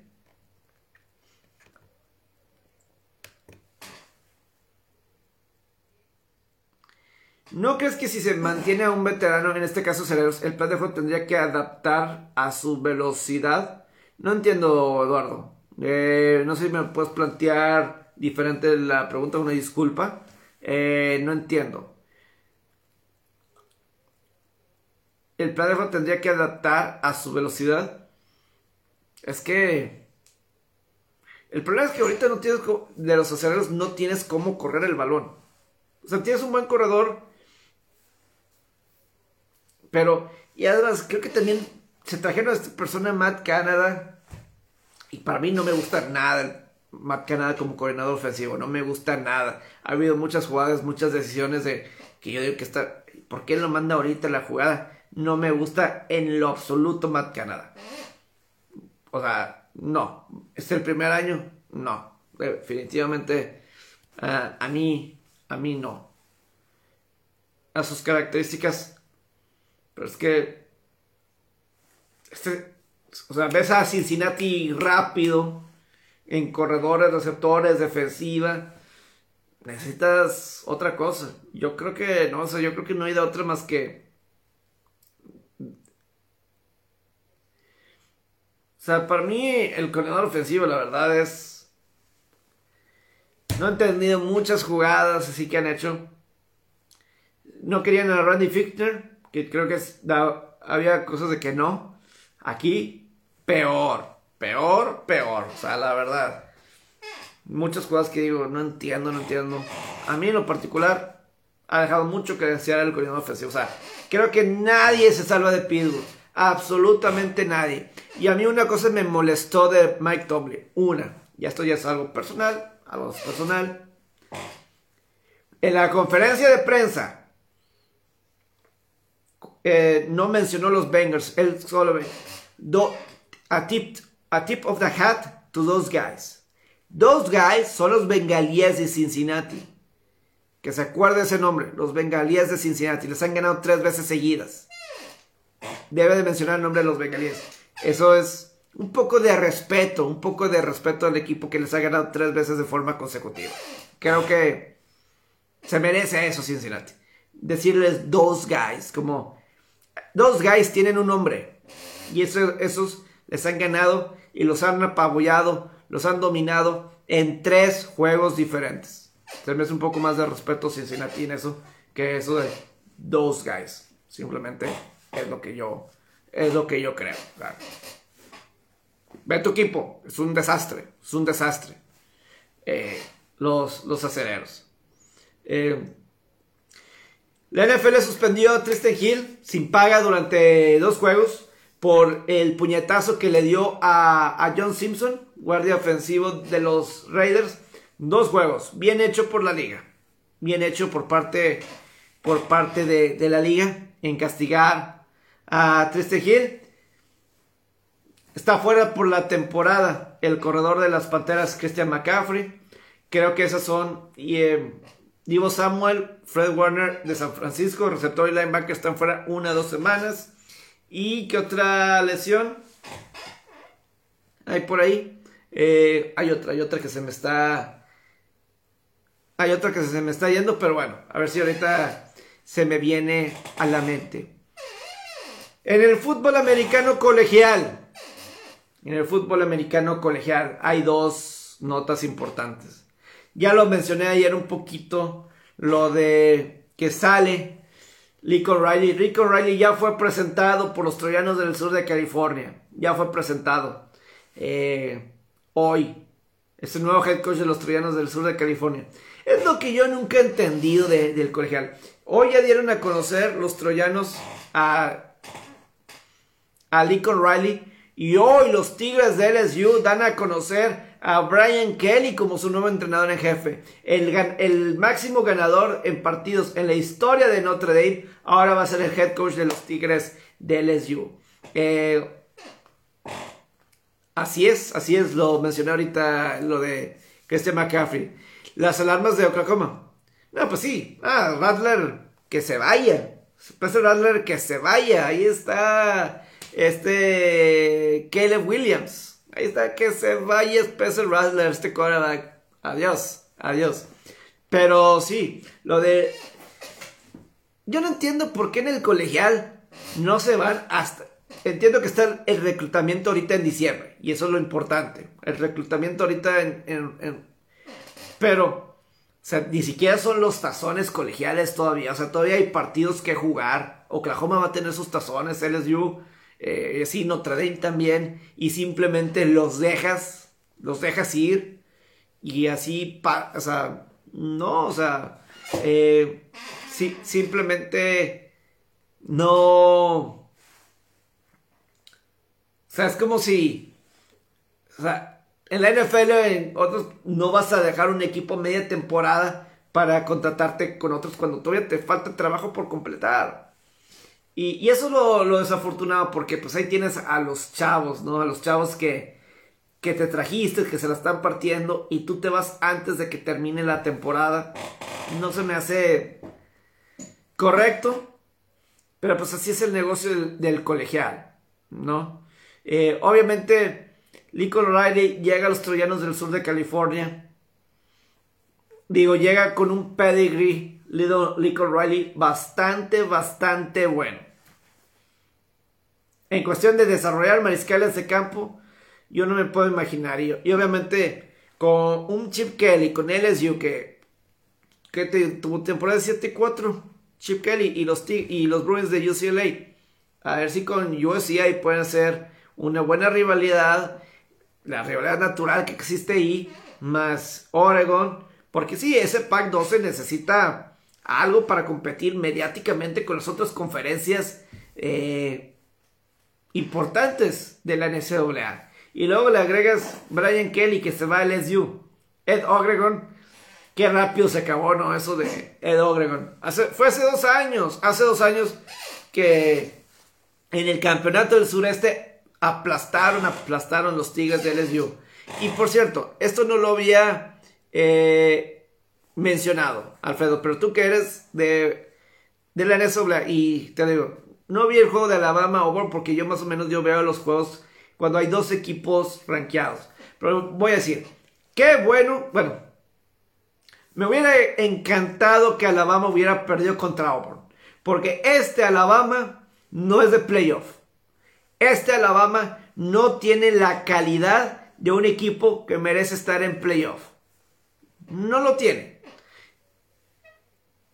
¿No crees que si se mantiene a un veterano, en este caso Cereros, el plan tendría que adaptar a su velocidad? No entiendo, Eduardo. Eh, no sé si me puedes plantear diferente la pregunta, una disculpa. Eh, no entiendo. El plan de juego tendría que adaptar a su velocidad. Es que. El problema es que ahorita no tienes. De los aceleros no tienes cómo correr el balón. O sea, tienes un buen corredor. Pero. Y además, creo que también se trajeron a esta persona, Matt Canada. Y para mí no me gusta nada Matt Canada como coordinador ofensivo. No me gusta nada. Ha habido muchas jugadas, muchas decisiones de que yo digo que está. ¿Por qué lo manda ahorita la jugada? No me gusta en lo absoluto Matt Canada. O sea, no. ¿Es el primer año? No. Definitivamente. Ah, a mí. A mí no. A sus características. Pero es que. Este, o sea, ves a Cincinnati rápido. En corredores, receptores, defensiva. Necesitas otra cosa. Yo creo que. No, o sea, yo creo que no hay de otra más que O sea, para mí el coordinador ofensivo, la verdad es... No he entendido muchas jugadas así que han hecho. No querían a Randy Fichtner, que creo que había cosas de que no. Aquí, peor, peor, peor. O sea, la verdad. Muchas cosas que digo, no entiendo, no entiendo. A mí en lo particular, ha dejado mucho que desear el coordinador ofensivo. O sea, creo que nadie se salva de Pittsburgh. Absolutamente nadie. Y a mí una cosa me molestó de Mike Tomlin. Una, ya esto ya es algo personal, algo personal. En la conferencia de prensa, eh, no mencionó los Bengals. Él solo do, a, tip, a tip of the hat to those guys. Those guys son los bengalíes de Cincinnati. Que se acuerde ese nombre, los bengalíes de Cincinnati. Les han ganado tres veces seguidas. Debe de mencionar el nombre de los bengalíes. Eso es un poco de respeto, un poco de respeto al equipo que les ha ganado tres veces de forma consecutiva. Creo que se merece eso Cincinnati. Decirles dos guys, como dos guys tienen un nombre. Y esos les han ganado y los han apabullado, los han dominado en tres juegos diferentes. Se me un poco más de respeto Cincinnati en eso que eso de dos guys. Simplemente es lo que yo es lo que yo creo. Ve tu equipo, es un desastre, es un desastre. Eh, los, los acereros. Eh, la NFL suspendió a Tristan Hill sin paga durante dos juegos por el puñetazo que le dio a, John Simpson, guardia ofensivo de los Raiders. Dos juegos, bien hecho por la liga, bien hecho por parte, por parte de, de la liga en castigar a Triste Hill. Está fuera por la temporada el corredor de las Panteras Christian McCaffrey. Creo que esas son y, eh, Samuel, Fred Warner de San Francisco, receptor y linebacker están fuera una o dos semanas. ¿Y qué otra lesión? Hay por ahí. Eh, hay otra, hay otra que se me está... Hay otra que se me está yendo, pero bueno, a ver si ahorita se me viene a la mente. En el fútbol americano colegial, en el fútbol americano colegial hay dos notas importantes. Ya lo mencioné ayer un poquito, lo de que sale Rico Riley. Rico Riley ya fue presentado por los Troyanos del sur de California. Ya fue presentado eh, hoy. Es el nuevo head coach de los Troyanos del sur de California. Es lo que yo nunca he entendido del colegial. Hoy ya dieron a conocer los Troyanos a a Lincoln Riley. Y hoy los Tigres de LSU dan a conocer a Brian Kelly como su nuevo entrenador en jefe. El, el, máximo ganador en partidos en la historia de Notre Dame. Ahora va a ser el head coach de los Tigres de LSU. Eh, así es, así es. Lo mencioné ahorita lo de Christian McCaffrey. Las alarmas de Oklahoma. No, pues sí. Ah, Rattler, que se vaya. Spencer Rattler, que se vaya. Ahí está este Caleb Williams. Ahí está, que se vaya Spencer Rattler, este quarterback. Adiós, adiós. Pero sí, lo de yo no entiendo por qué en el colegial no se van hasta... Entiendo que está el reclutamiento ahorita en diciembre, y eso es lo importante. El reclutamiento ahorita en... Pero, o sea, ni siquiera son los tazones colegiales todavía. O sea, todavía hay partidos que jugar. Oklahoma va a tener sus tazones, LSU, eh, sí, Notre Dame también. Y simplemente los dejas, los dejas ir. Y así, o sea, no, o sea, eh, simplemente no... O sea, es como si... O sea, en la NFL, en otros, no vas a dejar un equipo media temporada para contratarte con otros cuando todavía te falta trabajo por completar. Y, eso es lo, desafortunado porque pues ahí tienes a los chavos, ¿no? A los chavos que, que te trajiste, que se la están partiendo y tú te vas antes de que termine la temporada. No se me hace correcto, pero pues así es el negocio del, colegial, ¿no? Eh, obviamente, Lincoln Riley llega a los troyanos del sur de California. Digo, llega con un pedigree, Lincoln Riley, bastante, bastante bueno. En cuestión de desarrollar mariscales de campo, yo no me puedo imaginar. Y, obviamente con un Chip Kelly, con LSU que, que tuvo temporada 7-4, Chip Kelly y los, y los Bruins de UCLA. A ver si con UCLA pueden hacer una buena rivalidad, la rivalidad natural que existe ahí, más Oregon. Porque sí, ese Pack 12 necesita algo para competir mediáticamente con las otras conferencias eh, importantes de la NCAA. Y luego le agregas Brian Kelly que se va al LSU. Ed Ogregon. Qué rápido se acabó, ¿no? Eso de Ed Ogregon. Hace, fue hace dos años. Hace dos años que en el campeonato del sureste aplastaron, aplastaron los Tigres de LSU. Y por cierto, esto no lo había eh, mencionado, Alfredo, pero tú que eres de, de la NSA y te digo, no vi el juego de Alabama Over porque yo más o menos yo veo los juegos cuando hay dos equipos rankeados. Pero voy a decir, qué bueno, bueno, me hubiera encantado que Alabama hubiera perdido contra Auburn. Porque este Alabama no es de playoff. Este Alabama no tiene la calidad de un equipo que merece estar en playoff. No lo tiene.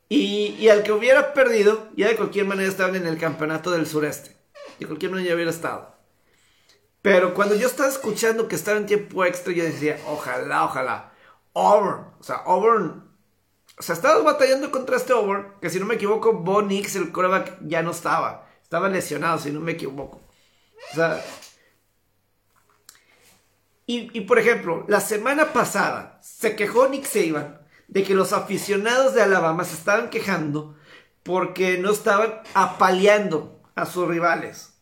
Y, al que hubiera perdido, ya de cualquier manera estaban en el campeonato del sureste. De cualquier manera ya hubiera estado. Pero cuando yo estaba escuchando que estaba en tiempo extra, yo decía, ojalá, ojalá. Auburn, o sea, Auburn, o sea, estabas batallando contra este Auburn, que si no me equivoco, Bo Nix, el coreback, ya no estaba. Estaba lesionado, si no me equivoco. O sea, y, y, por ejemplo, la semana pasada se quejó Nick Saban de que los aficionados de Alabama se estaban quejando porque no estaban apaleando a sus rivales.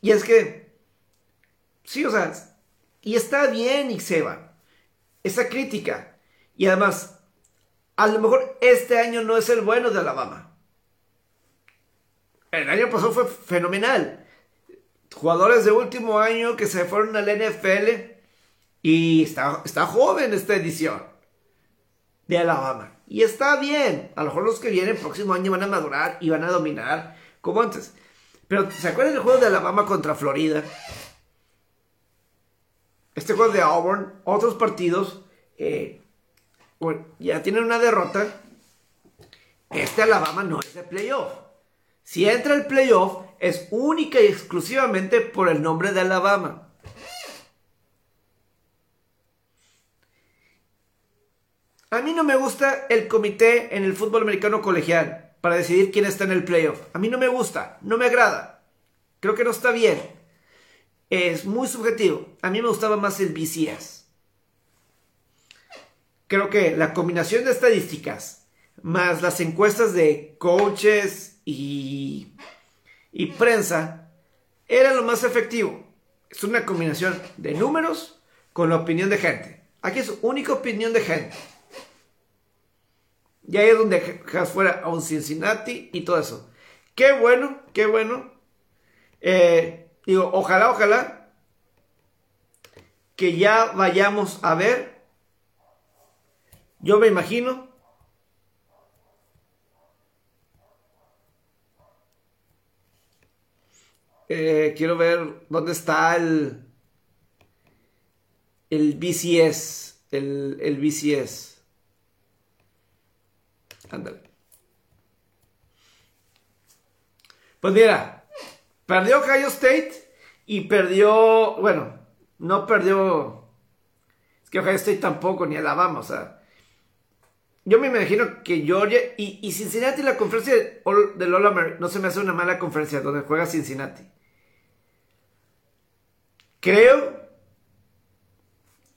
Y es que Sí, o sea, y está bien, Ixeba, esa crítica. Y además, a lo mejor este año no es el bueno de Alabama. El año pasado fue fenomenal. Jugadores de último año que se fueron al NFL y está, está joven esta edición de Alabama. Y está bien. A lo mejor los que vienen el próximo año van a madurar y van a dominar como antes. Pero ¿se acuerdan del juego de Alabama contra Florida? este juego de Auburn, otros partidos, eh, ya tienen una derrota. Este Alabama no es de playoff. Si entra el playoff, es única y exclusivamente por el nombre de Alabama. A mí no me gusta el comité en el fútbol americano colegial para decidir quién está en el playoff. A mí no me gusta, no me agrada. Creo que no está bien es muy subjetivo. A mí me gustaba más el BCS. Creo que la combinación de estadísticas más las encuestas de coaches y, y prensa era lo más efectivo. Es una combinación de números con la opinión de gente. Aquí es única opinión de gente. Y ahí es donde Haas fuera a un Cincinnati y todo eso. Qué bueno, qué bueno. Eh, digo, ojalá, ojalá que ya vayamos a ver. Yo me imagino Eh, quiero ver dónde está el. El BCS. El, el BCS. Ándale. Pues mira, perdió Ohio State y perdió. Bueno, no perdió. Es que Ohio State tampoco, ni Alabama, o sea. Yo me imagino que Georgia y, Cincinnati, la conferencia del All, no se me hace una mala conferencia donde juega Cincinnati. Creo,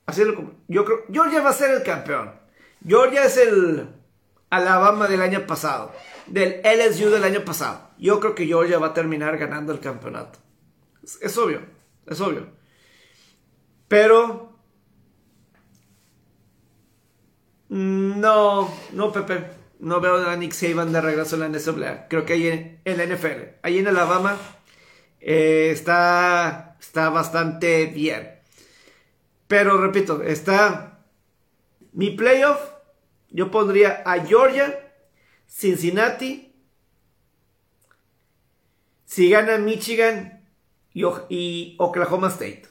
hacerlo como, yo creo, Georgia va a ser el campeón. Georgia es el Alabama del año pasado, del LSU del año pasado. Yo creo que Georgia va a terminar ganando el campeonato. es obvio, es obvio. Pero No, no, Pepe. No veo a Nick Saban de regreso en la NCAA. Creo que ahí en, la NFL. Ahí en Alabama eh, está, está bastante bien. Pero repito, está mi playoff. Yo pondría a Georgia, Cincinnati. Si gana Michigan y Oklahoma State.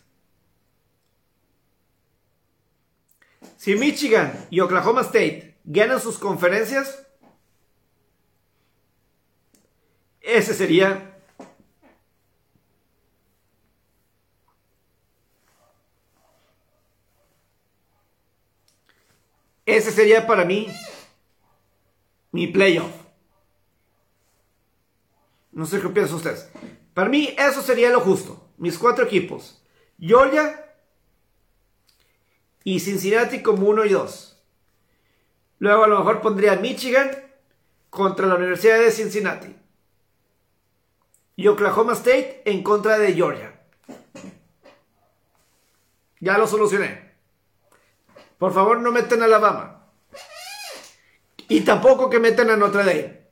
Si Michigan y Oklahoma State ganan sus conferencias, ese sería ese sería para mí mi playoff. No sé qué piensan ustedes. Para mí eso sería lo justo. Mis cuatro equipos. Georgia, y Cincinnati como 1 y 2. Luego a lo mejor pondría Michigan contra la Universidad de Cincinnati. Y Oklahoma State en contra de Georgia. Ya lo solucioné. Por favor, no metan a Alabama. Y tampoco que metan a Notre Dame.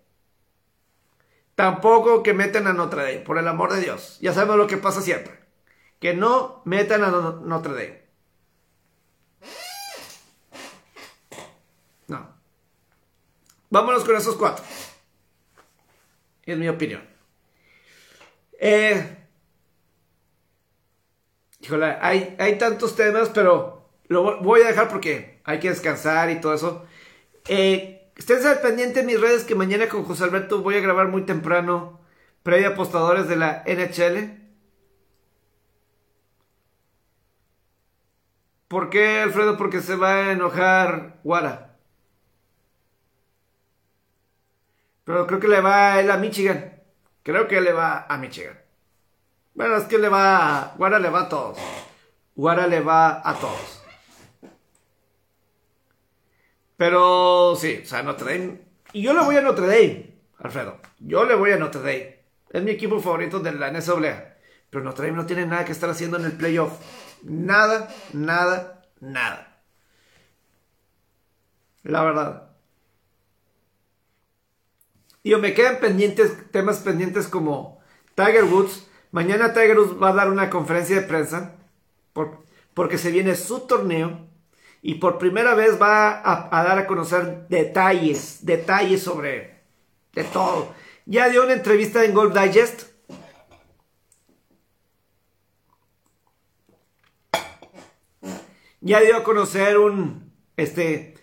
Tampoco que metan a Notre Dame, por el amor de Dios. Ya sabemos lo que pasa siempre. Que no metan a Notre Dame. Vámonos con esos cuatro. Es mi opinión. Eh, híjole, hay, hay tantos temas, pero lo voy a dejar porque hay que descansar y todo eso. Eh, al pendiente en mis redes que mañana con José Alberto voy a grabar muy temprano. Previa apostadores de la NHL. ¿Por qué, Alfredo? Porque se va a enojar Guara. Pero creo que le va a él a Michigan. Creo que le va a Michigan. Bueno, es que le va. Guara le va a todos. Guara le va a todos. Pero sí, o sea, Notre Dame. Y yo le voy a Notre Dame, Alfredo. Yo le voy a Notre Dame. Es mi equipo favorito de la NCAA. Pero Notre Dame no tiene nada que estar haciendo en el playoff. Nada, nada, nada. La verdad. Y me quedan pendientes, temas pendientes como Tiger Woods. Mañana Tiger Woods va a dar una conferencia de prensa porque se viene su torneo y por primera vez va a, dar a conocer detalles, detalles sobre de todo. Ya dio una entrevista en Golf Digest. Ya dio a conocer un, este,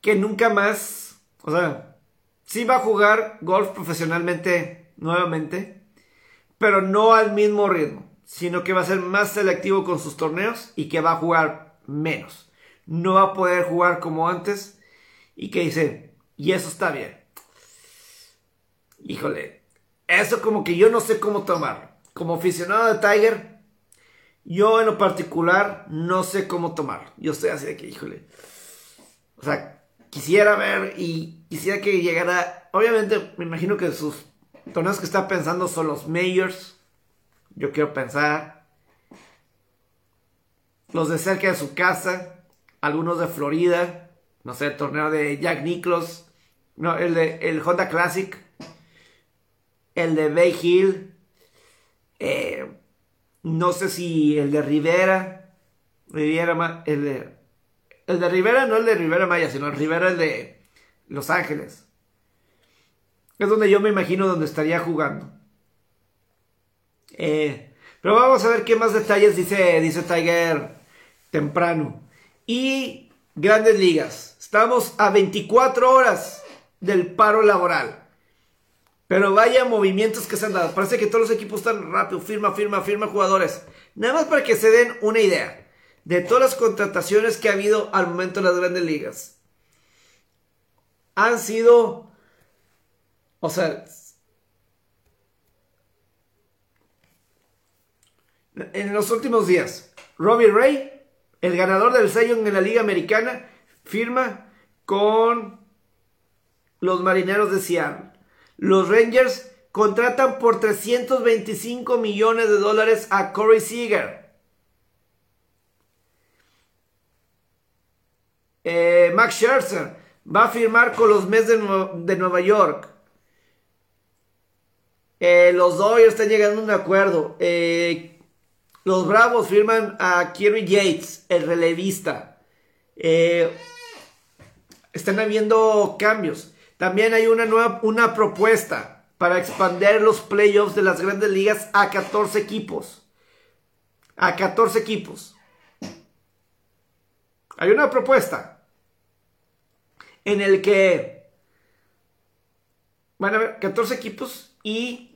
que nunca más, o sea, sí va a jugar golf profesionalmente nuevamente, pero no al mismo ritmo, sino que va a ser más selectivo con sus torneos y que va a jugar menos. No va a poder jugar como antes y que dice, y eso está bien. Híjole, eso como que yo no sé cómo tomar. Como aficionado de Tiger, yo en lo particular no sé cómo tomar. Yo estoy así de que, híjole. O sea, quisiera ver y quisiera que llegara. Obviamente, me imagino que sus torneos que está pensando son los Majors. Yo quiero pensar. Los de cerca de su casa. Algunos de Florida. No sé, el torneo de Jack Nicklaus. No, el de el Honda Classic. El de Bay Hill. Eh, no sé si el de Rivera. Rivera, el de el de Rivera no el de Rivera Maya, sino el Rivera el de Los Ángeles. Es donde yo me imagino donde estaría jugando. Eh, pero vamos a ver qué más detalles dice, dice Tiger temprano. Y grandes ligas. Estamos a 24 horas del paro laboral. Pero vaya movimientos que se han dado. Parece que todos los equipos están rápido. Firma, firma, firma jugadores. Nada más para que se den una idea de todas las contrataciones que ha habido al momento en las grandes ligas. Han sido, o sea, en los últimos días, Robbie Ray, el ganador del sello en la Liga Americana, firma con los Marineros de Seattle. Los Rangers contratan por 325 millones de dólares a Corey Seager. Eh, Max Scherzer va a firmar con los Mets de, Nueva York. Eh, los Dodgers están llegando a un acuerdo. Eh, los Bravos firman a Kerry Yates, el relevista. están habiendo cambios. También hay una nueva una propuesta para expandir los playoffs de las grandes ligas a 14 equipos. A 14 equipos. Hay una propuesta en el que van a haber 14 equipos y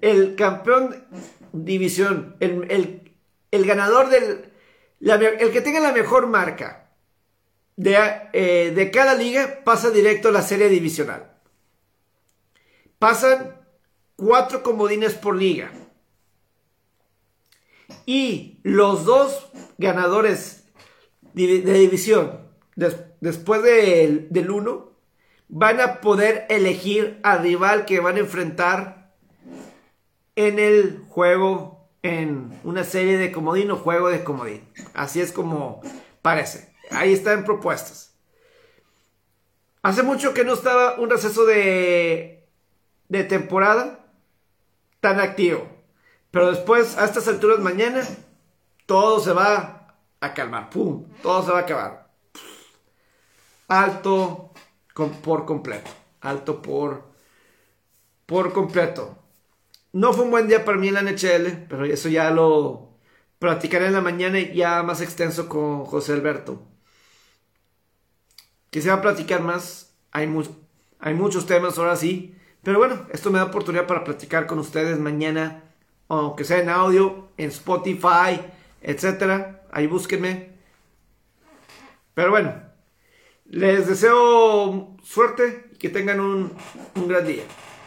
el campeón división, el, ganador del, el que tenga la mejor marca de, eh, de cada liga pasa directo a la serie divisional. Pasan cuatro comodines por liga. Y los dos ganadores de, división después del, del uno van a poder elegir al rival que van a enfrentar en el juego, en una serie de comodín o juego de comodín. Así es como parece. Ahí están propuestas. Hace mucho que no estaba un receso de, de temporada tan activo. Pero después, a estas alturas mañana, todo se va a calmar. ¡Pum! Todo se va a acabar. Alto por completo. Alto por, por completo. No fue un buen día para mí en la NHL, pero eso ya lo platicaré en la mañana y ya más extenso con José Alberto que se va a platicar más. Hay, hay muchos temas ahora sí. Pero bueno, esto me da oportunidad para platicar con ustedes mañana, aunque sea en audio, en Spotify, etcétera. Ahí búsquenme. Pero bueno, les deseo suerte y que tengan un gran día.